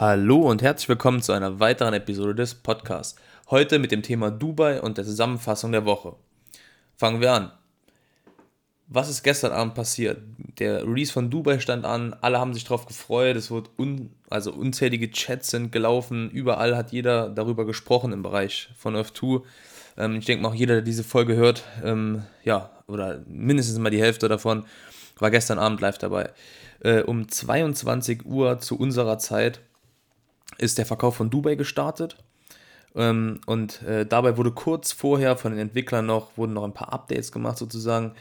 Hallo und herzlich willkommen zu einer weiteren Episode des Podcasts. Heute mit dem Thema Dubai und der Zusammenfassung der Woche. Fangen wir an. Was ist gestern Abend passiert? Der Release von Dubai stand an, alle haben sich darauf gefreut, es wird un, also unzählige Chats sind gelaufen, überall hat jeder darüber gesprochen im Bereich von Earth 2. Ähm, ich denke mal auch jeder, der diese Folge hört, ähm, ja, oder mindestens mal die Hälfte davon, war gestern Abend live dabei. Äh, um 22 Uhr zu unserer Zeit ist der Verkauf von Dubai gestartet. Ähm, und äh, dabei wurde kurz vorher von den Entwicklern noch, wurden noch ein paar Updates gemacht sozusagen.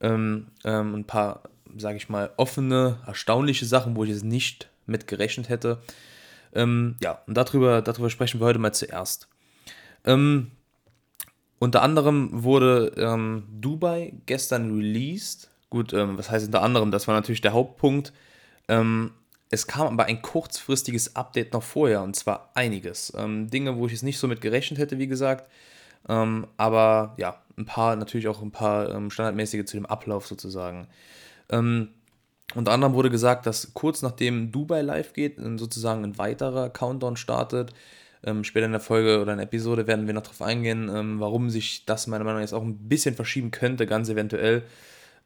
Ähm, ähm, ein paar, sage ich mal, offene, erstaunliche Sachen, wo ich es nicht mit gerechnet hätte. Ähm, ja, und darüber, darüber sprechen wir heute mal zuerst. Ähm, unter anderem wurde ähm, Dubai gestern released. Gut, was heißt unter anderem? Das war natürlich der Hauptpunkt. Ähm, es kam aber ein kurzfristiges Update noch vorher und zwar einiges. Ähm, Dinge, wo ich es nicht so mit gerechnet hätte, wie gesagt. Ähm, aber ja, ein paar, natürlich auch ein paar ähm, standardmäßige zu dem Ablauf sozusagen. Ähm, unter anderem wurde gesagt, dass kurz nachdem Dubai live geht, sozusagen ein weiterer Countdown startet. Ähm, später in der Folge oder in der Episode werden wir noch darauf eingehen, ähm, warum sich das meiner Meinung nach jetzt auch ein bisschen verschieben könnte, ganz eventuell.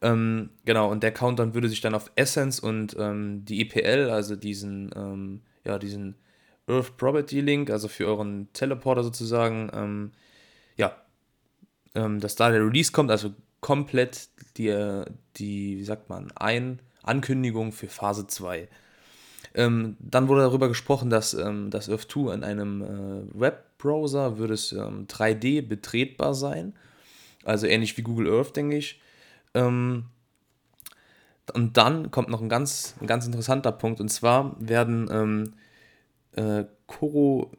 Ähm, genau, und der Countdown würde sich dann auf Essence und ähm, die EPL, also diesen, ähm, ja, diesen Earth Property Link, also für euren Teleporter sozusagen, ähm, ja, ähm, dass da der Release kommt, also komplett die, die wie sagt man, ein Ankündigung für Phase 2. Ähm, dann wurde darüber gesprochen, dass ähm, das Earth 2 in einem äh, Webbrowser würde es 3D betretbar sein. Also ähnlich wie Google Earth, denke ich. Ähm, und dann kommt noch ein ganz, ein ganz interessanter Punkt, und zwar werden ähm, äh, Koro,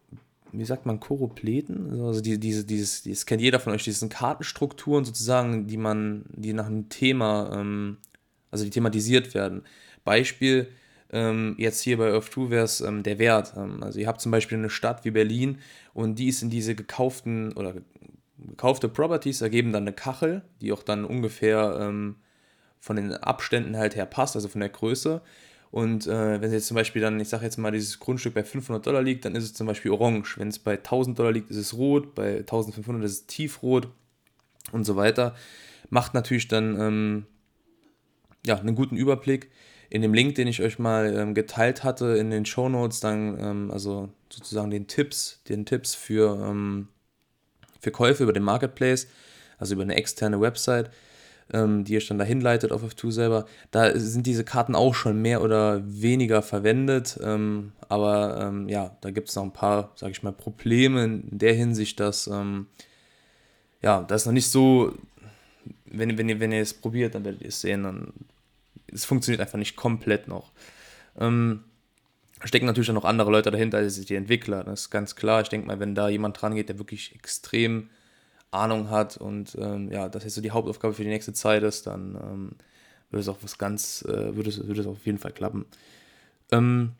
wie sagt man, Choropleten, also die, diese, dieses, das kennt jeder von euch, diese Kartenstrukturen sozusagen, die man, die nach einem Thema, ähm, also die thematisiert werden. Beispiel, ähm, jetzt hier bei Earth 2 wäre es ähm, der Wert. Ähm, also ihr habt zum Beispiel eine Stadt wie Berlin und die ist in diese gekauften oder gekaufte Properties ergeben dann eine Kachel, die auch dann ungefähr ähm, von den Abständen halt her passt, also von der Größe. Und äh, wenn es jetzt zum Beispiel dann, ich sage jetzt mal, dieses Grundstück bei 500 Dollar liegt, dann ist es zum Beispiel orange. Wenn es bei 1000 Dollar liegt, ist es rot, bei 1500 ist es tiefrot und so weiter. Macht natürlich dann ähm, ja, einen guten Überblick. In dem Link, den ich euch mal ähm, geteilt hatte in den Show Notes, dann ähm, also sozusagen den Tipps, den Tipps für ähm, für Käufe über den Marketplace, also über eine externe Website, ähm, die ihr dann dahin leitet auf F2 selber. Da sind diese Karten auch schon mehr oder weniger verwendet, ähm, aber ähm, ja, da gibt es noch ein paar, sage ich mal, Probleme in der Hinsicht, dass ähm, ja, das ist noch nicht so, wenn, wenn, ihr, wenn ihr es probiert, dann werdet ihr es sehen, dann es funktioniert einfach nicht komplett noch. Ähm, stecken natürlich auch noch andere Leute dahinter als die Entwickler. Das ist ganz klar. Ich denke mal, wenn da jemand dran geht, der wirklich extrem Ahnung hat und ähm, ja, das jetzt so die Hauptaufgabe für die nächste Zeit ist, dann ähm, würde es auch was ganz, äh, würde, es, würde es auf jeden Fall klappen. Ähm,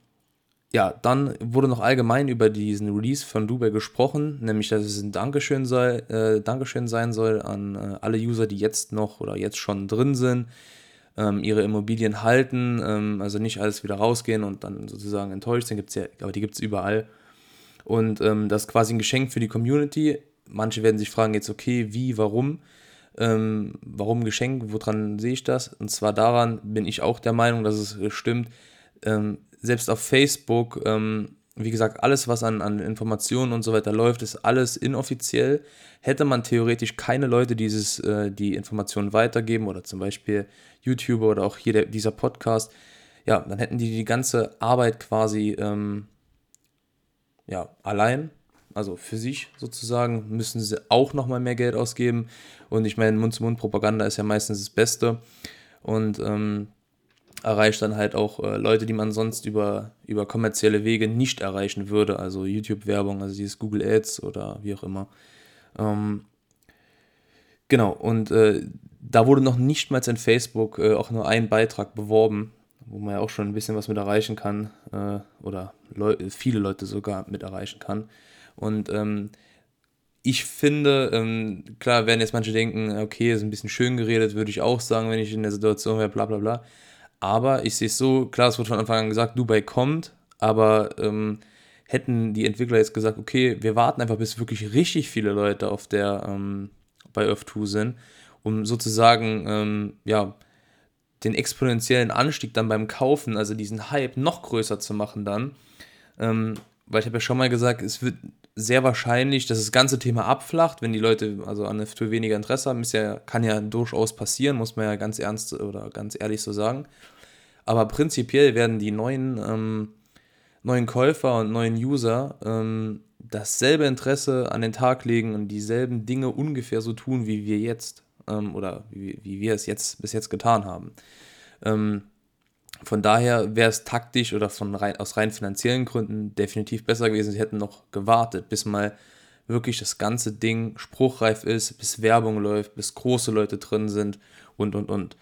ja, dann wurde noch allgemein über diesen Release von Dubai gesprochen, nämlich dass es ein Dankeschön, sei, äh, Dankeschön sein soll an äh, alle User, die jetzt noch oder jetzt schon drin sind, ähm, ihre Immobilien halten, ähm, also nicht alles wieder rausgehen und dann sozusagen enttäuscht sind, gibt's ja, aber die gibt es überall. Und ähm, das ist quasi ein Geschenk für die Community. Manche werden sich fragen jetzt, okay, wie, warum? Ähm, warum Geschenk? Woran sehe ich das? Und zwar daran bin ich auch der Meinung, dass es stimmt. Ähm, selbst auf Facebook ähm, wie gesagt, alles, was an, an Informationen und so weiter läuft, ist alles inoffiziell. Hätte man theoretisch keine Leute, die dieses, äh, die Informationen weitergeben oder zum Beispiel YouTuber oder auch hier der, dieser Podcast, ja, dann hätten die die ganze Arbeit quasi ähm, ja, allein, also für sich sozusagen, müssen sie auch nochmal mehr Geld ausgeben. Und ich meine, Mund-zu-Mund-Propaganda ist ja meistens das Beste. Und ähm, erreicht dann halt auch äh, Leute, die man sonst über, über kommerzielle Wege nicht erreichen würde, also YouTube-Werbung, also dieses Google Ads oder wie auch immer. Ähm, genau, und äh, da wurde noch nicht mal in Facebook äh, auch nur ein Beitrag beworben, wo man ja auch schon ein bisschen was mit erreichen kann äh, oder Leu viele Leute sogar mit erreichen kann. Und ähm, ich finde, ähm, klar werden jetzt manche denken, okay, ist ein bisschen schön geredet, würde ich auch sagen, wenn ich in der Situation wäre, bla bla bla. Aber ich sehe es so, klar, es wurde von Anfang an gesagt, Dubai kommt, aber ähm, hätten die Entwickler jetzt gesagt, okay, wir warten einfach, bis wirklich richtig viele Leute auf der ähm, bei Earth 2 sind, um sozusagen ähm, ja, den exponentiellen Anstieg dann beim Kaufen, also diesen Hype noch größer zu machen dann. Ähm, weil ich habe ja schon mal gesagt, es wird sehr wahrscheinlich, dass das ganze Thema abflacht, wenn die Leute also an F2 weniger Interesse haben. Ist ja, kann ja durchaus passieren, muss man ja ganz ernst oder ganz ehrlich so sagen. Aber prinzipiell werden die neuen, ähm, neuen Käufer und neuen User ähm, dasselbe Interesse an den Tag legen und dieselben Dinge ungefähr so tun, wie wir jetzt ähm, oder wie, wie wir es jetzt bis jetzt getan haben. Ähm, von daher wäre es taktisch oder von rein, aus rein finanziellen Gründen definitiv besser gewesen. Sie hätten noch gewartet, bis mal wirklich das ganze Ding spruchreif ist, bis Werbung läuft, bis große Leute drin sind und und und.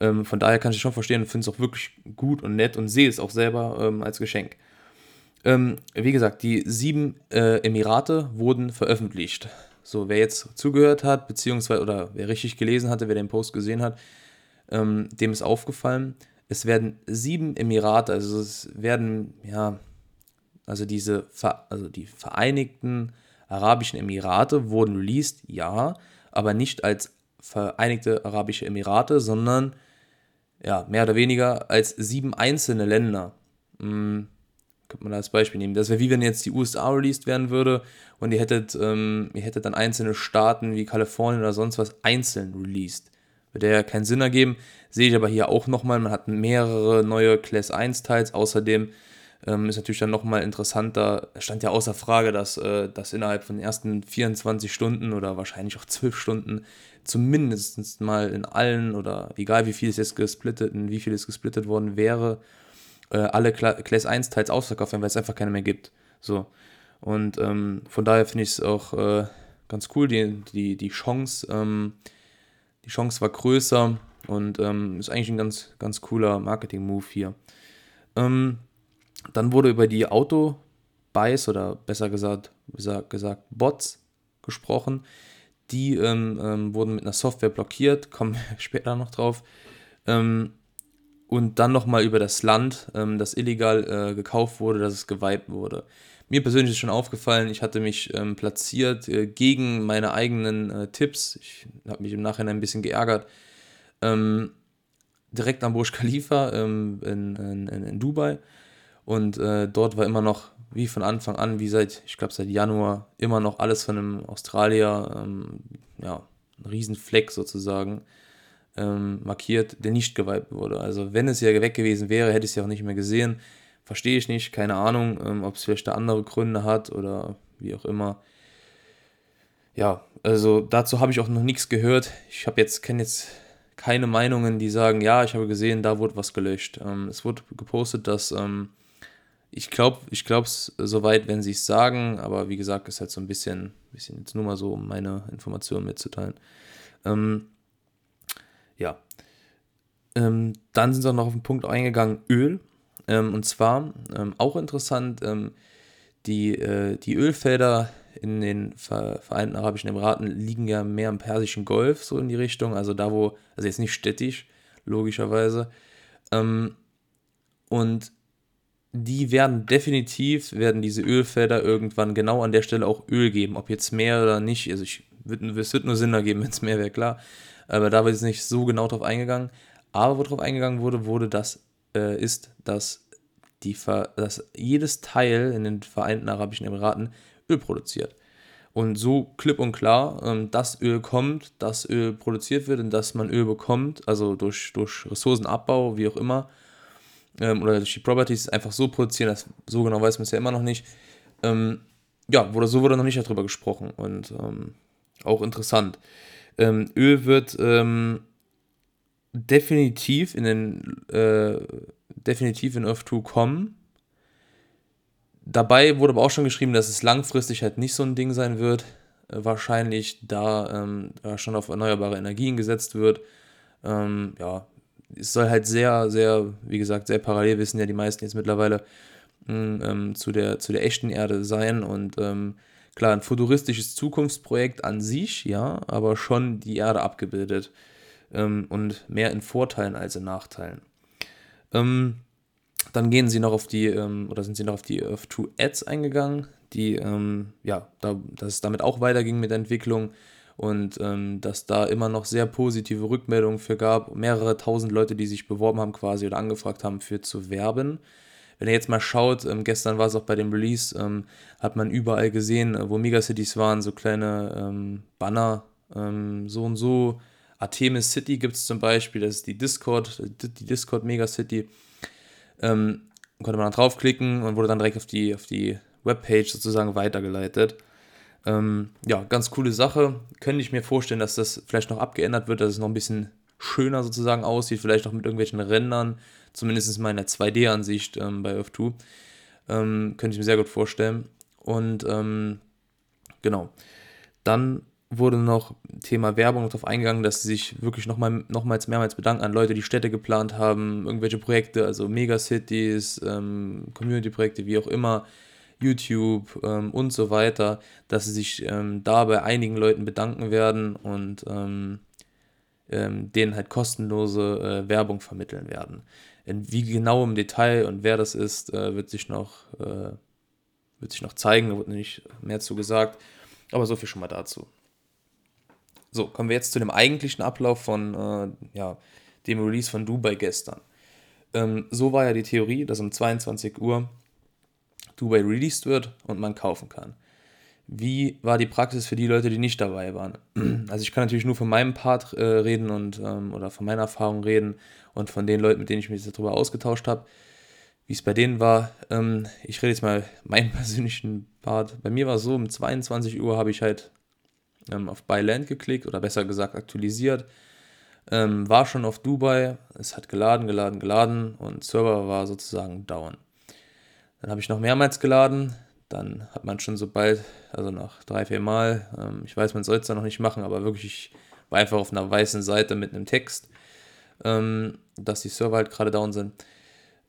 Ähm, von daher kann ich schon verstehen und finde es auch wirklich gut und nett und sehe es auch selber ähm, als Geschenk. Ähm, wie gesagt, die sieben äh, Emirate wurden veröffentlicht. So, wer jetzt zugehört hat, beziehungsweise, oder wer richtig gelesen hatte, wer den Post gesehen hat, ähm, dem ist aufgefallen, es werden sieben Emirate, also es werden, ja, also diese, also die Vereinigten Arabischen Emirate wurden released, ja, aber nicht als Vereinigte Arabische Emirate, sondern ja, mehr oder weniger als sieben einzelne Länder. Hm, könnte man da als Beispiel nehmen. Das wäre wie wenn jetzt die USA released werden würde und ihr hättet, ähm, ihr hättet dann einzelne Staaten wie Kalifornien oder sonst was einzeln released. Würde ja keinen Sinn ergeben. Sehe ich aber hier auch nochmal. Man hat mehrere neue Class 1 Teils. Außerdem ähm, ist natürlich dann nochmal interessanter. Es stand ja außer Frage, dass äh, das innerhalb von den ersten 24 Stunden oder wahrscheinlich auch 12 Stunden zumindest mal in allen oder egal wie viel es jetzt gesplittet, in wie viel es gesplittet worden wäre, äh, alle Kla Class 1 Teils ausverkauft werden, weil es einfach keine mehr gibt. So. Und ähm, von daher finde ich es auch äh, ganz cool, die, die, die Chance, ähm, die Chance war größer und ähm, ist eigentlich ein ganz, ganz cooler Marketing-Move hier. Ähm, dann wurde über die Auto-Buys oder besser gesagt, gesagt Bots gesprochen. Die ähm, ähm, wurden mit einer Software blockiert, kommen wir später noch drauf. Ähm, und dann nochmal über das Land, ähm, das illegal äh, gekauft wurde, dass es geweibt wurde. Mir persönlich ist schon aufgefallen, ich hatte mich ähm, platziert äh, gegen meine eigenen äh, Tipps. Ich habe mich im Nachhinein ein bisschen geärgert. Ähm, direkt am Burj Khalifa in, in, in, Dubai. Und äh, dort war immer noch, wie von Anfang an, wie seit, ich glaube seit Januar, immer noch alles von einem Australier, ähm, ja, ein Riesenfleck sozusagen, ähm, markiert, der nicht geweibt wurde. Also wenn es ja weg gewesen wäre, hätte ich es ja auch nicht mehr gesehen. Verstehe ich nicht, keine Ahnung, ähm, ob es vielleicht da andere Gründe hat oder wie auch immer. Ja, also dazu habe ich auch noch nichts gehört. Ich habe jetzt, kenne jetzt keine Meinungen, die sagen, ja, ich habe gesehen, da wurde was gelöscht. Ähm, es wurde gepostet, dass ähm, ich glaube, ich es soweit, wenn sie es sagen, aber wie gesagt, ist halt so ein bisschen, bisschen jetzt nur mal so, um meine Informationen mitzuteilen. Ähm, ja. Ähm, dann sind sie auch noch auf den Punkt eingegangen, Öl. Ähm, und zwar, ähm, auch interessant, ähm, die, äh, die Ölfelder in den Vereinten Arabischen Emiraten liegen ja mehr im Persischen Golf, so in die Richtung, also da, wo, also jetzt nicht städtisch, logischerweise. Ähm, und die werden definitiv, werden diese Ölfelder irgendwann genau an der Stelle auch Öl geben, ob jetzt mehr oder nicht, also ich, es wird nur Sinn ergeben, wenn es mehr wäre, klar, aber da wird jetzt nicht so genau drauf eingegangen, aber worauf eingegangen wurde, wurde das äh, ist, dass, die, dass jedes Teil in den Vereinten Arabischen Emiraten Öl produziert. Und so klipp und klar, ähm, dass Öl kommt, dass Öl produziert wird und dass man Öl bekommt, also durch, durch Ressourcenabbau, wie auch immer, ähm, oder durch die Properties einfach so produzieren, dass so genau weiß man es ja immer noch nicht. Ähm, ja, wurde, so wurde noch nicht darüber gesprochen und ähm, auch interessant. Ähm, Öl wird ähm, definitiv in den äh, definitiv in Earth 2 kommen. Dabei wurde aber auch schon geschrieben, dass es langfristig halt nicht so ein Ding sein wird. Äh, wahrscheinlich da, ähm, schon auf erneuerbare Energien gesetzt wird. Ähm, ja, es soll halt sehr, sehr, wie gesagt, sehr parallel wissen ja die meisten jetzt mittlerweile hm, ähm, zu, der, zu der echten Erde sein. Und ähm, klar, ein futuristisches Zukunftsprojekt an sich, ja, aber schon die Erde abgebildet ähm, und mehr in Vorteilen als in Nachteilen. Ähm, Dann gehen sie noch auf die, ähm, oder sind sie noch auf die Earth 2 Ads eingegangen, die, ähm, ja, da, dass es damit auch weiterging mit der Entwicklung und ähm, dass da immer noch sehr positive Rückmeldungen für gab. Mehrere tausend Leute, die sich beworben haben quasi oder angefragt haben, für zu werben. Wenn ihr jetzt mal schaut, ähm, gestern war es auch bei dem Release, ähm, hat man überall gesehen, äh, wo Megacities waren, so kleine ähm, Banner, ähm, so und so. Artemis City gibt es zum Beispiel, das ist die Discord, die Discord Megacity. Ähm, konnte man dann draufklicken und wurde dann direkt auf die, auf die Webpage sozusagen weitergeleitet. Ähm, ja, ganz coole Sache. Könnte ich mir vorstellen, dass das vielleicht noch abgeändert wird, dass es noch ein bisschen schöner sozusagen aussieht, vielleicht noch mit irgendwelchen Rändern, zumindest in der 2D-Ansicht ähm, bei Earth 2. Ähm, könnte ich mir sehr gut vorstellen. Und ähm, genau. Dann wurde noch Thema Werbung darauf eingegangen, dass sie sich wirklich nochmal, nochmals mehrmals bedanken an Leute, die Städte geplant haben, irgendwelche Projekte, also Megacities, ähm, Community-Projekte, wie auch immer, YouTube ähm, und so weiter, dass sie sich ähm, da bei einigen Leuten bedanken werden und ähm, ähm, denen halt kostenlose äh, Werbung vermitteln werden. In wie genau im Detail und wer das ist, äh, wird sich noch äh, wird sich noch zeigen, da wird nicht mehr zu gesagt, aber so viel schon mal dazu. So, kommen wir jetzt zu dem eigentlichen Ablauf von äh, ja, dem Release von Dubai gestern. Ähm, so war ja die Theorie, dass um 22 Uhr Dubai released wird und man kaufen kann. Wie war die Praxis für die Leute, die nicht dabei waren? Also ich kann natürlich nur von meinem Part äh, reden und ähm, oder von meiner Erfahrung reden und von den Leuten, mit denen ich mich darüber ausgetauscht habe, wie es bei denen war. Ähm, ich rede jetzt mal meinen persönlichen Part. Bei mir war es so, um 22 Uhr habe ich halt ähm, auf Buy Land geklickt oder besser gesagt aktualisiert. Ähm, war schon auf Dubai, es hat geladen, geladen, geladen und Server war sozusagen down. Dann habe ich noch mehrmals geladen, dann hat man schon so bald, also nach drei, vier Mal, ähm, ich weiß, man soll es da noch nicht machen, aber wirklich, ich war einfach auf einer weißen Seite mit einem Text, ähm, dass die Server halt gerade down sind.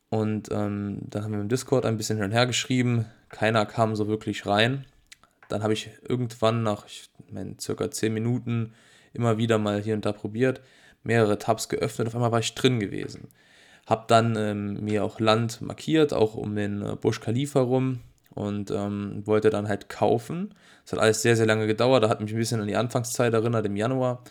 Und ähm, dann haben wir im Discord ein bisschen hin und her geschrieben, keiner kam so wirklich rein. Dann habe ich irgendwann nach, ich meine, circa 10 Minuten immer wieder mal hier und da probiert, mehrere Tabs geöffnet, auf einmal war ich drin gewesen. Habe dann ähm, mir auch Land markiert, auch um den äh, Burj Khalifa rum und ähm, wollte dann halt kaufen. Das hat alles sehr, sehr lange gedauert, da hat mich ein bisschen an die Anfangszeit erinnert, im Januar,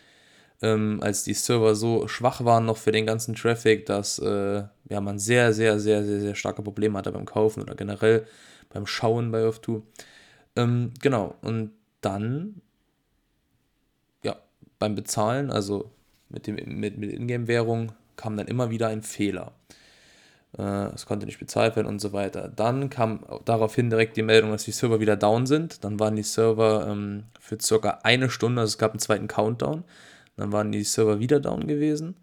ähm, als die Server so schwach waren noch für den ganzen Traffic, dass äh, ja, man sehr, sehr, sehr, sehr, sehr starke Probleme hatte beim Kaufen oder generell beim Schauen bei Off2. Ähm, genau, und dann, ja, beim Bezahlen, also mit, dem, mit, mit Ingame-Währung, kam dann immer wieder ein Fehler. Äh, es konnte nicht bezahlt werden und so weiter. Dann kam daraufhin direkt die Meldung, dass die Server wieder down sind. Dann waren die Server ähm, für circa eine Stunde, also es gab einen zweiten Countdown. Dann waren die Server wieder down gewesen.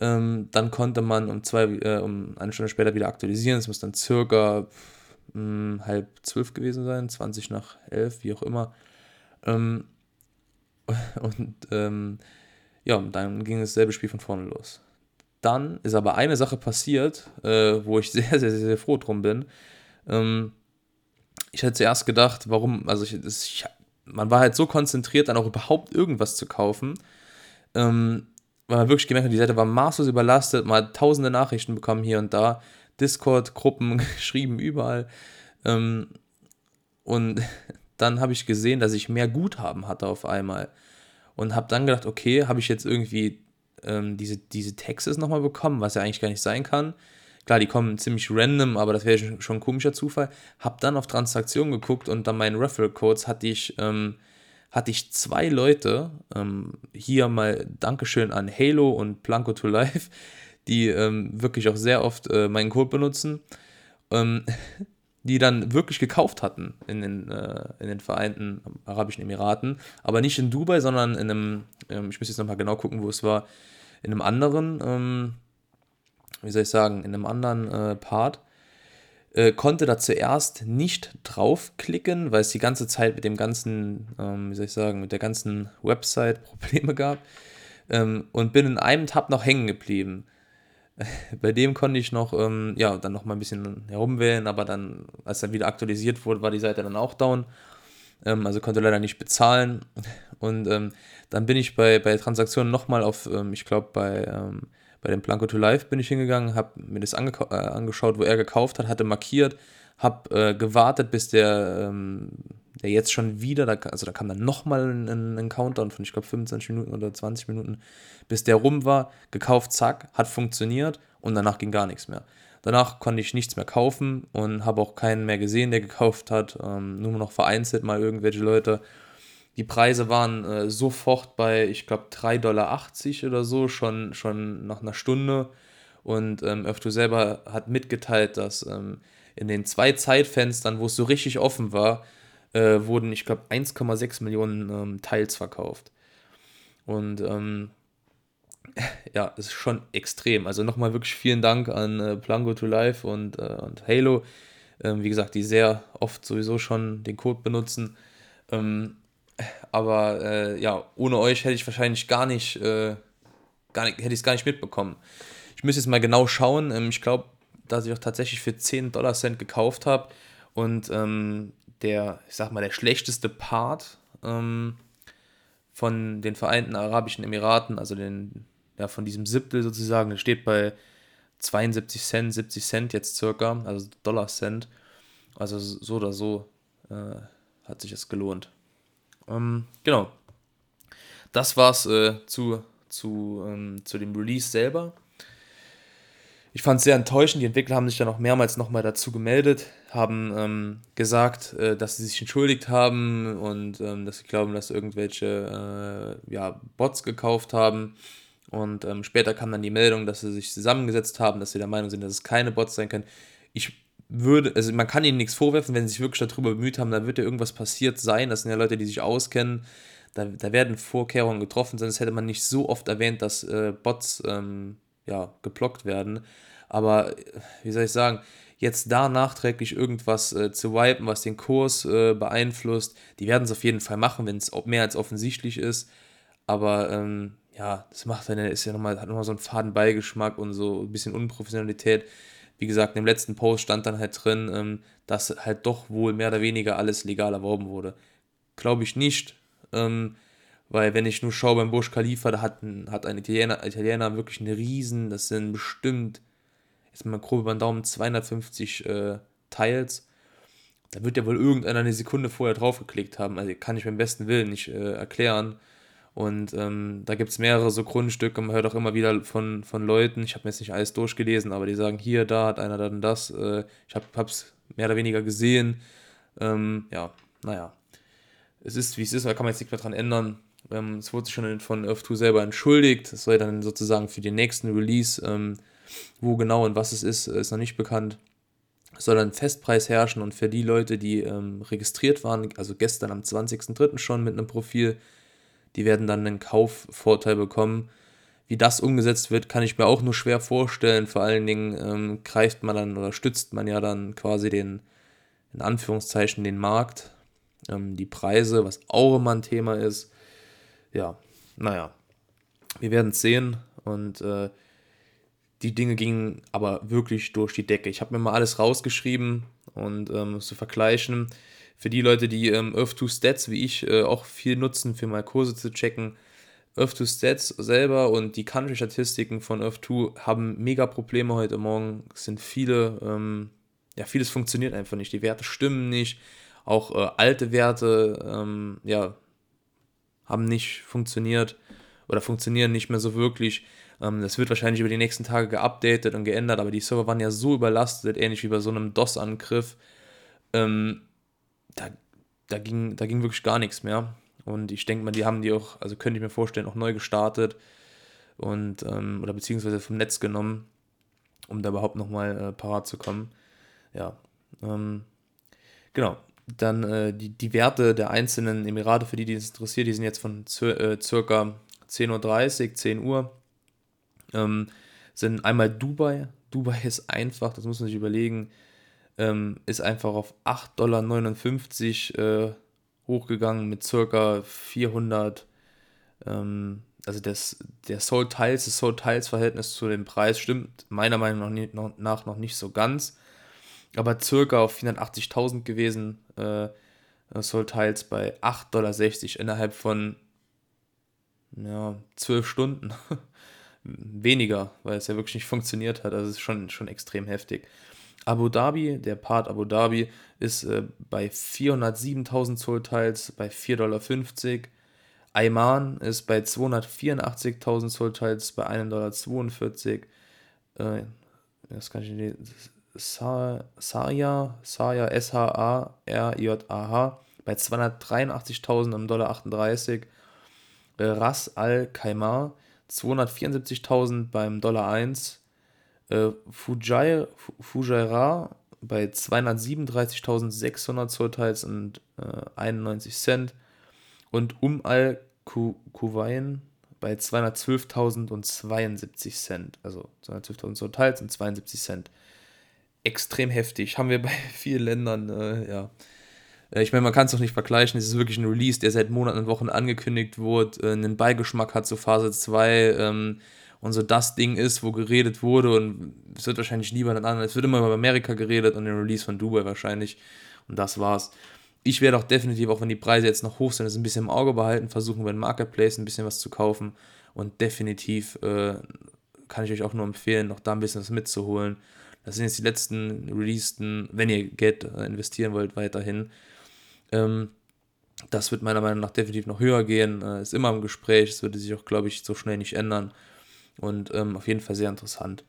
Ähm, dann konnte man um, zwei, äh, um eine Stunde später wieder aktualisieren. Es muss dann circa mh, hm, halb zwölf gewesen sein, 20 nach elf, wie auch immer. Ähm, und ähm, ja, dann ging dasselbe Spiel von vorne los. Dann ist aber eine Sache passiert, äh, wo ich sehr, sehr, sehr, sehr froh drum bin. Ähm, ich hätte zuerst gedacht, warum, also ich, das, ich, man war halt so konzentriert, dann auch überhaupt irgendwas zu kaufen, ähm, weil man wirklich gemerkt hat, die Seite war maßlos überlastet, man hat tausende Nachrichten bekommen hier und da, Discord-Gruppen geschrieben, überall. Ähm, und dann habe ich gesehen, dass ich mehr Guthaben hatte auf einmal. Und habe dann gedacht, okay, habe ich jetzt irgendwie ähm, diese, diese Taxes nochmal bekommen, was ja eigentlich gar nicht sein kann. Klar, die kommen ziemlich random, aber das wäre schon ein komischer Zufall. Hab dann auf Transaktionen geguckt und dann meinen Referral-Codes hatte ich, ähm, hatte ich zwei Leute, ähm, hier mal Dankeschön an Halo und Blanco to Life, die ähm, wirklich auch sehr oft äh, meinen Code benutzen, ähm, die dann wirklich gekauft hatten in den, äh, in den Vereinten Arabischen Emiraten, aber nicht in Dubai, sondern in einem, ähm, ich muss jetzt nochmal genau gucken, wo es war, in einem anderen, ähm, wie soll ich sagen, in einem anderen äh, Part, äh, konnte da zuerst nicht draufklicken, weil es die ganze Zeit mit dem ganzen, ähm, wie soll ich sagen, mit der ganzen Website Probleme gab ähm, und bin in einem Tab noch hängen geblieben. Bei dem konnte ich noch, ähm, ja, dann noch mal ein bisschen herumwählen, aber dann, als dann wieder aktualisiert wurde, war die Seite dann auch down. Ähm, also konnte leider nicht bezahlen. Und ähm, dann bin ich bei, bei Transaktionen nochmal auf, ähm, ich glaube, bei, ähm, bei dem Blanco to Life bin ich hingegangen, habe mir das ange äh, angeschaut, wo er gekauft hat, hatte markiert, habe äh, gewartet, bis der, ähm, der jetzt schon wieder, da, also da kam dann nochmal ein, ein Countdown von, ich glaube, 25 Minuten oder 20 Minuten, bis der rum war, gekauft, zack, hat funktioniert und danach ging gar nichts mehr. Danach konnte ich nichts mehr kaufen und habe auch keinen mehr gesehen, der gekauft hat. Ähm, nur noch vereinzelt mal irgendwelche Leute. Die Preise waren äh, sofort bei, ich glaube, 3,80 Dollar oder so, schon, schon nach einer Stunde. Und ähm, Öftu selber hat mitgeteilt, dass ähm, in den zwei Zeitfenstern, wo es so richtig offen war, äh, wurden, ich glaube, 1,6 Millionen ähm, Teils verkauft. Und ähm, ja, es ist schon extrem. Also nochmal wirklich vielen Dank an äh, Plango to Life und, äh, und Halo, ähm, wie gesagt, die sehr oft sowieso schon den Code benutzen. Ähm, aber äh, ja, ohne euch hätte ich wahrscheinlich gar nicht, äh, gar nicht hätte ich es gar nicht mitbekommen. Ich müsste jetzt mal genau schauen. Ähm, ich glaube, dass ich auch tatsächlich für 10 Dollar Cent gekauft habe und ähm, der, ich sag mal, der schlechteste Part ähm, von den Vereinten Arabischen Emiraten, also den ja, von diesem Siebtel sozusagen, der steht bei 72 Cent, 70 Cent jetzt circa, also Dollar Cent. Also so oder so äh, hat sich es gelohnt. Ähm, genau. Das war's äh, zu, zu, ähm, zu dem Release selber. Ich fand es sehr enttäuschend. Die Entwickler haben sich dann auch mehrmals nochmal dazu gemeldet, haben ähm, gesagt, äh, dass sie sich entschuldigt haben und ähm, dass sie glauben, dass irgendwelche äh, ja, Bots gekauft haben. Und ähm, später kam dann die Meldung, dass sie sich zusammengesetzt haben, dass sie der Meinung sind, dass es keine Bots sein können. Ich würde, also man kann ihnen nichts vorwerfen, wenn sie sich wirklich darüber bemüht haben, dann wird ja irgendwas passiert sein. Das sind ja Leute, die sich auskennen. Da, da werden Vorkehrungen getroffen, sonst hätte man nicht so oft erwähnt, dass äh, Bots ähm, ja, geblockt werden. Aber wie soll ich sagen, jetzt da nachträglich irgendwas äh, zu wipen, was den Kurs äh, beeinflusst, die werden es auf jeden Fall machen, wenn es mehr als offensichtlich ist. Aber ähm, ja, das macht dann, ist ja nochmal, hat nochmal so einen faden Beigeschmack und so ein bisschen Unprofessionalität. Wie gesagt, im letzten Post stand dann halt drin, ähm, dass halt doch wohl mehr oder weniger alles legal erworben wurde. Glaube ich nicht, ähm, weil wenn ich nur schaue beim Burj Khalifa, da hat ein, hat ein Italiener, Italiener wirklich eine Riesen, das sind bestimmt, jetzt mal grob über den Daumen, 250 äh, Teils. Da wird ja wohl irgendeiner eine Sekunde vorher draufgeklickt haben. Also kann ich beim besten Willen nicht äh, erklären. Und ähm, da gibt es mehrere so Grundstücke. Man hört auch immer wieder von, von Leuten, ich habe mir jetzt nicht alles durchgelesen, aber die sagen, hier, da hat einer dann das. Äh, ich habe es mehr oder weniger gesehen. Ähm, ja, naja. Es ist, wie es ist, da kann man jetzt nicht mehr dran ändern. Ähm, es wurde schon von Earth 2 selber entschuldigt. Es soll dann sozusagen für den nächsten Release, ähm, wo genau und was es ist, ist noch nicht bekannt. Es soll dann Festpreis herrschen und für die Leute, die ähm, registriert waren, also gestern am 20.03. schon mit einem Profil, die werden dann einen Kaufvorteil bekommen. Wie das umgesetzt wird, kann ich mir auch nur schwer vorstellen. Vor allen Dingen ähm, greift man dann oder stützt man ja dann quasi den, in Anführungszeichen, den Markt, ähm, die Preise, was auch immer ein Thema ist. Ja, naja, wir werden es sehen und äh, die Dinge gingen aber wirklich durch die Decke. Ich habe mir mal alles rausgeschrieben und ähm, zu vergleichen für die Leute, die ähm, Earth2 Stats wie ich äh, auch viel nutzen, für mal Kurse zu checken, Earth2 Stats selber und die Country-Statistiken von Earth2 haben mega Probleme heute Morgen. Es sind viele, ähm, ja, vieles funktioniert einfach nicht. Die Werte stimmen nicht. Auch äh, alte Werte, ähm, ja, haben nicht funktioniert oder funktionieren nicht mehr so wirklich. Ähm, das wird wahrscheinlich über die nächsten Tage geupdatet und geändert, aber die Server waren ja so überlastet, ähnlich wie bei so einem DOS-Angriff. Ähm, da, da, ging, da ging wirklich gar nichts mehr. Und ich denke mal, die haben die auch, also könnte ich mir vorstellen, auch neu gestartet und ähm, oder beziehungsweise vom Netz genommen, um da überhaupt nochmal äh, parat zu kommen. Ja. Ähm, genau. Dann äh, die, die Werte der einzelnen Emirate, für die, die es interessiert, die sind jetzt von äh, circa 10.30 Uhr, 10 Uhr. Ähm, sind einmal Dubai. Dubai ist einfach, das muss man sich überlegen, ähm, ist einfach auf 8,59 Dollar äh, hochgegangen mit circa 400. Ähm, also das, der Soul Tiles, das Soul Tiles Verhältnis zu dem Preis stimmt meiner Meinung nach noch nicht so ganz, aber circa auf 480.000 gewesen. Äh, Soul Tiles bei 8,60 Dollar innerhalb von ja, 12 Stunden. weniger, weil es ja wirklich nicht funktioniert hat. Also es ist schon, schon extrem heftig. Abu Dhabi, der Part Abu Dhabi, ist äh, bei 407.000 Zollteils bei 4,50 Dollar. Ayman ist bei 284.000 Zollteils bei 1,42 Dollar. Äh, das kann ich nicht. Saya, Saya, S-H-A-R-J-A-H bei 283.000 am Dollar 38. Äh, Ras Al Khaimah 274.000 beim Dollar 1. Äh, bei 237.600 Zollteils und äh, 91 Cent. Und Um Al Kuwain bei 212.072 Cent. Also 212.000 Zollteils und 72 Cent. Extrem heftig. Haben wir bei vielen Ländern, äh, ja. Äh, ich meine, man kann es doch nicht vergleichen. Es ist wirklich ein Release, der seit Monaten und Wochen angekündigt wurde, äh, einen Beigeschmack hat zu Phase 2 ähm, und so das Ding ist, wo geredet wurde und es wird wahrscheinlich nie bei den anderen. Es wird immer über Amerika geredet und den Release von Dubai wahrscheinlich und das war's. Ich werde auch definitiv, auch wenn die Preise jetzt noch hoch sind, das ein bisschen im Auge behalten, versuchen über den Marketplace ein bisschen was zu kaufen und definitiv äh, kann ich euch auch nur empfehlen, noch da ein bisschen was mitzuholen. Das sind jetzt die letzten releaseden, wenn ihr Geld äh, investieren wollt, weiterhin. Ähm, das wird meiner Meinung nach definitiv noch höher gehen. Äh, ist immer im Gespräch. Es würde sich auch, glaube ich, so schnell nicht ändern. Und ähm, auf jeden Fall sehr interessant.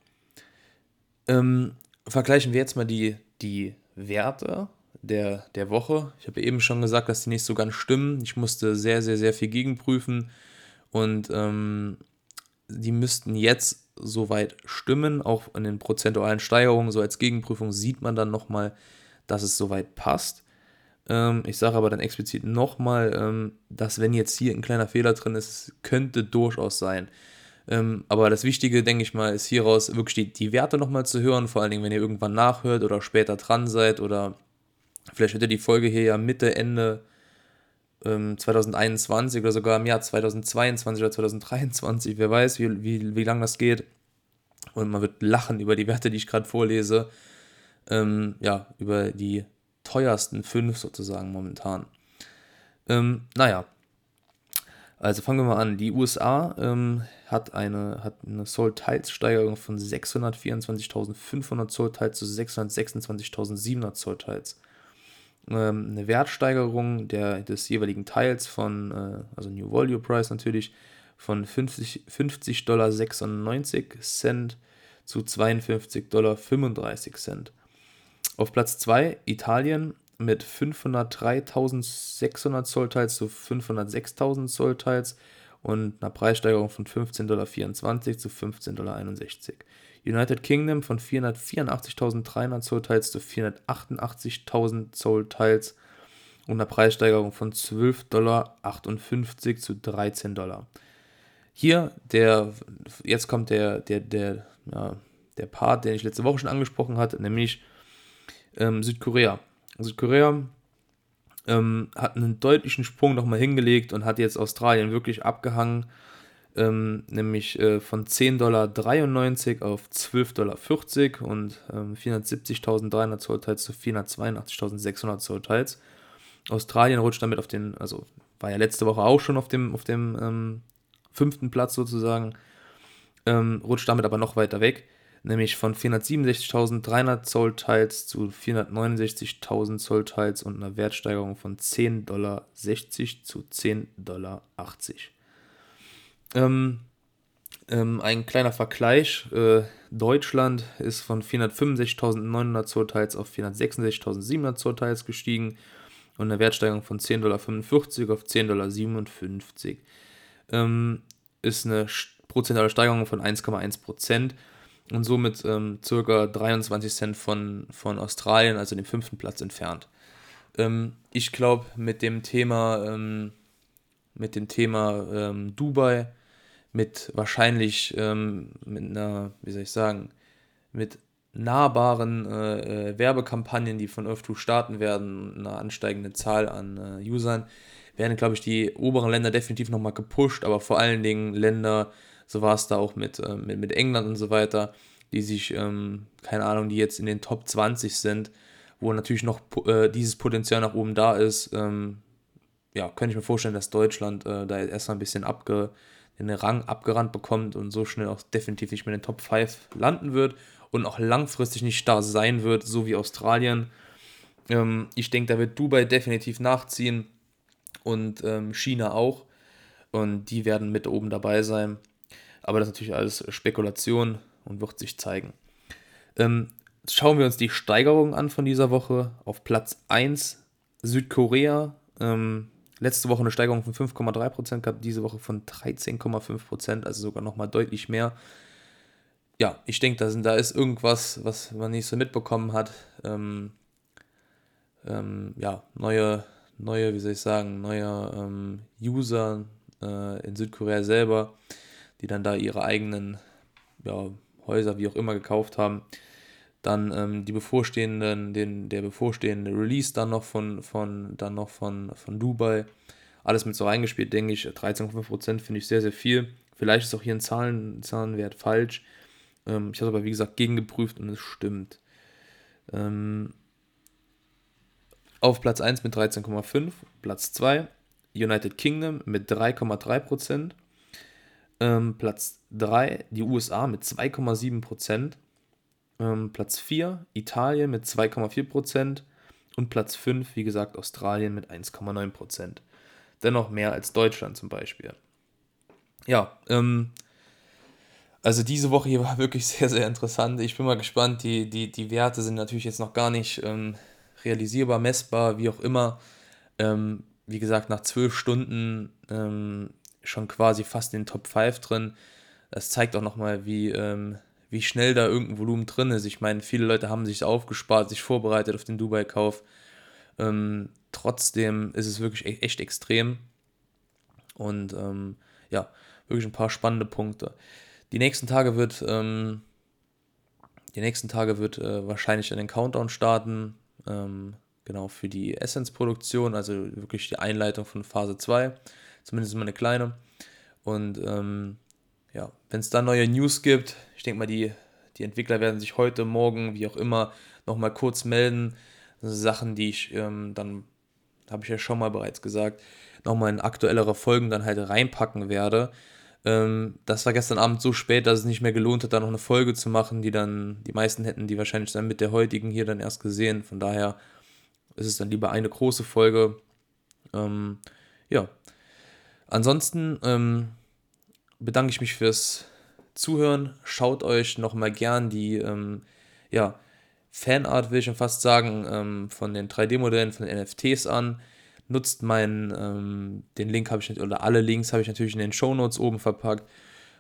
Ähm, vergleichen wir jetzt mal die, die Werte der, der Woche. Ich habe eben schon gesagt, dass die nicht so ganz stimmen. Ich musste sehr, sehr, sehr viel gegenprüfen. Und ähm, die müssten jetzt soweit stimmen. Auch in den prozentualen Steigerungen, so als Gegenprüfung, sieht man dann nochmal, dass es soweit passt. Ähm, ich sage aber dann explizit nochmal, ähm, dass wenn jetzt hier ein kleiner Fehler drin ist, könnte durchaus sein. Ähm, aber das Wichtige, denke ich mal, ist hieraus wirklich die, die Werte nochmal zu hören, vor allen Dingen, wenn ihr irgendwann nachhört oder später dran seid oder vielleicht hört ihr die Folge hier ja Mitte, Ende 2021 ähm, oder sogar im Jahr 2022 oder 2023, wer weiß, wie, wie, wie lange das geht. Und man wird lachen über die Werte, die ich gerade vorlese. Ähm, ja, über die teuersten fünf sozusagen momentan. Ähm, naja, also fangen wir mal an. Die USA ähm, hat eine, hat eine Zollteilssteigerung von 624.500 Zollteils zu 626.700 Zollteils. Ähm, eine Wertsteigerung der, des jeweiligen Teils von, äh, also New Volume Price natürlich, von 50, 50 Dollar 96 Cent zu 52 Dollar 35 Cent. Auf Platz 2 Italien mit 503.600 Zollteils zu 506.000 Zollteils und einer Preissteigerung von 15,24 Dollar zu 15,61 Dollar. United Kingdom von 484.300 Zollteils zu 488.000 Zollteils und einer Preissteigerung von 12,58 Dollar zu 13 Dollar. Hier, der, jetzt kommt der, der, der, ja, der Part, den ich letzte Woche schon angesprochen hatte, nämlich ähm, Südkorea. Südkorea ähm, hat einen deutlichen Sprung nochmal hingelegt und hat jetzt Australien wirklich abgehangen, ähm, nämlich äh, von 10,93 Dollar auf 12,40 Dollar und ähm, 470.300 Zollteils zu 482.600 Zollteils. Australien rutscht damit auf den, also war ja letzte Woche auch schon auf dem, auf dem ähm, fünften Platz sozusagen, ähm, rutscht damit aber noch weiter weg nämlich von 467.300 Zollteils zu 469.000 Zollteils und einer Wertsteigerung von 10,60 Dollar zu 10,80 Dollar. Ähm, ähm, ein kleiner Vergleich: äh, Deutschland ist von 465.900 Zollteils auf 466.700 Zollteils gestiegen und eine Wertsteigerung von 10,45 Dollar auf 10,57 Dollar. Ähm, ist eine prozentuale Steigerung von 1,1 Prozent und somit ähm, circa 23 Cent von, von Australien, also dem fünften Platz entfernt. Ähm, ich glaube, mit dem Thema, ähm, mit dem Thema ähm, Dubai, mit wahrscheinlich ähm, mit einer, wie soll ich sagen, mit nahbaren äh, äh, Werbekampagnen, die von Earth 2 starten werden, einer ansteigenden Zahl an äh, Usern, werden, glaube ich, die oberen Länder definitiv nochmal gepusht, aber vor allen Dingen Länder, so war es da auch mit, äh, mit, mit England und so weiter, die sich, ähm, keine Ahnung, die jetzt in den Top 20 sind, wo natürlich noch äh, dieses Potenzial nach oben da ist. Ähm, ja, könnte ich mir vorstellen, dass Deutschland äh, da erstmal ein bisschen abge, den Rang abgerannt bekommt und so schnell auch definitiv nicht mehr in den Top 5 landen wird und auch langfristig nicht da sein wird, so wie Australien. Ähm, ich denke, da wird Dubai definitiv nachziehen und ähm, China auch. Und die werden mit oben dabei sein. Aber das ist natürlich alles Spekulation und wird sich zeigen. Ähm, schauen wir uns die Steigerung an von dieser Woche. Auf Platz 1 Südkorea. Letzte Woche eine Steigerung von 5,3% gehabt, diese Woche von 13,5%, also sogar nochmal deutlich mehr. Ja, ich denke, da, da ist irgendwas, was man nicht so mitbekommen hat. Ähm, ähm, ja, neue, neue, wie soll ich sagen, neue ähm, User äh, in Südkorea selber, die dann da ihre eigenen ja, Häuser, wie auch immer, gekauft haben. Dann ähm, die bevorstehenden, den, der bevorstehende Release dann noch von, von, dann noch von, von Dubai. Alles mit so reingespielt, denke ich. 13,5% finde ich sehr, sehr viel. Vielleicht ist auch hier ein Zahlen, Zahlenwert falsch. Ähm, ich habe aber, wie gesagt, gegengeprüft und es stimmt. Ähm, auf Platz 1 mit 13,5, Platz 2 United Kingdom mit 3,3%, ähm, Platz 3 die USA mit 2,7%, ähm, Platz 4 Italien mit 2,4% und Platz 5, wie gesagt, Australien mit 1,9%. Dennoch mehr als Deutschland zum Beispiel. Ja, ähm, also diese Woche hier war wirklich sehr, sehr interessant. Ich bin mal gespannt. Die, die, die Werte sind natürlich jetzt noch gar nicht ähm, realisierbar, messbar, wie auch immer. Ähm, wie gesagt, nach zwölf Stunden ähm, schon quasi fast in den Top 5 drin. Das zeigt auch nochmal, wie, ähm, wie schnell da irgendein Volumen drin ist. Ich meine, viele Leute haben sich aufgespart, sich vorbereitet auf den Dubai-Kauf. Ähm, trotzdem ist es wirklich e-, echt extrem. Und ähm, ja, wirklich ein paar spannende Punkte. Die nächsten Tage wird, ähm, die nächsten Tage wird äh, wahrscheinlich den Countdown starten. Ähm, genau, für die Essence-Produktion, also wirklich die Einleitung von Phase 2. Zumindest mal eine kleine. Und ähm, ja, wenn es da neue News gibt, ich denke mal, die, die Entwickler werden sich heute, morgen, wie auch immer, nochmal kurz melden. Sachen, die ich ähm, dann, habe ich ja schon mal bereits gesagt, nochmal in aktuellere Folgen dann halt reinpacken werde. Ähm, das war gestern Abend so spät, dass es nicht mehr gelohnt hat, da noch eine Folge zu machen, die dann, die meisten hätten die wahrscheinlich dann mit der heutigen hier dann erst gesehen. Von daher ist es dann lieber eine große Folge. Ähm, ja. Ansonsten ähm, bedanke ich mich fürs Zuhören. Schaut euch nochmal gern die ähm, ja, Fanart, will ich schon fast sagen, ähm, von den 3D-Modellen, von den NFTs an. Nutzt meinen, ähm, den Link habe ich nicht, oder alle Links habe ich natürlich in den Show Notes oben verpackt.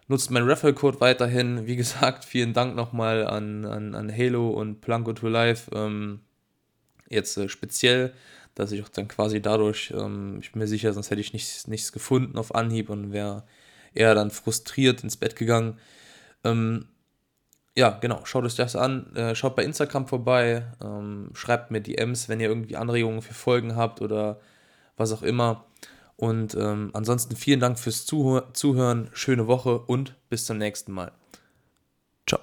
Nutzt meinen Raffle-Code weiterhin. Wie gesagt, vielen Dank nochmal an, an, an Halo und Planko to Life. Ähm, jetzt äh, speziell, dass ich auch dann quasi dadurch, ähm, ich bin mir sicher, sonst hätte ich nichts, nichts gefunden auf Anhieb und wäre eher dann frustriert ins Bett gegangen. Ähm, ja, genau, schaut euch das an, äh, schaut bei Instagram vorbei, ähm, schreibt mir DMs, wenn ihr irgendwie Anregungen für Folgen habt oder was auch immer. Und ähm, ansonsten vielen Dank fürs Zuh Zuhören, schöne Woche und bis zum nächsten Mal. Ciao.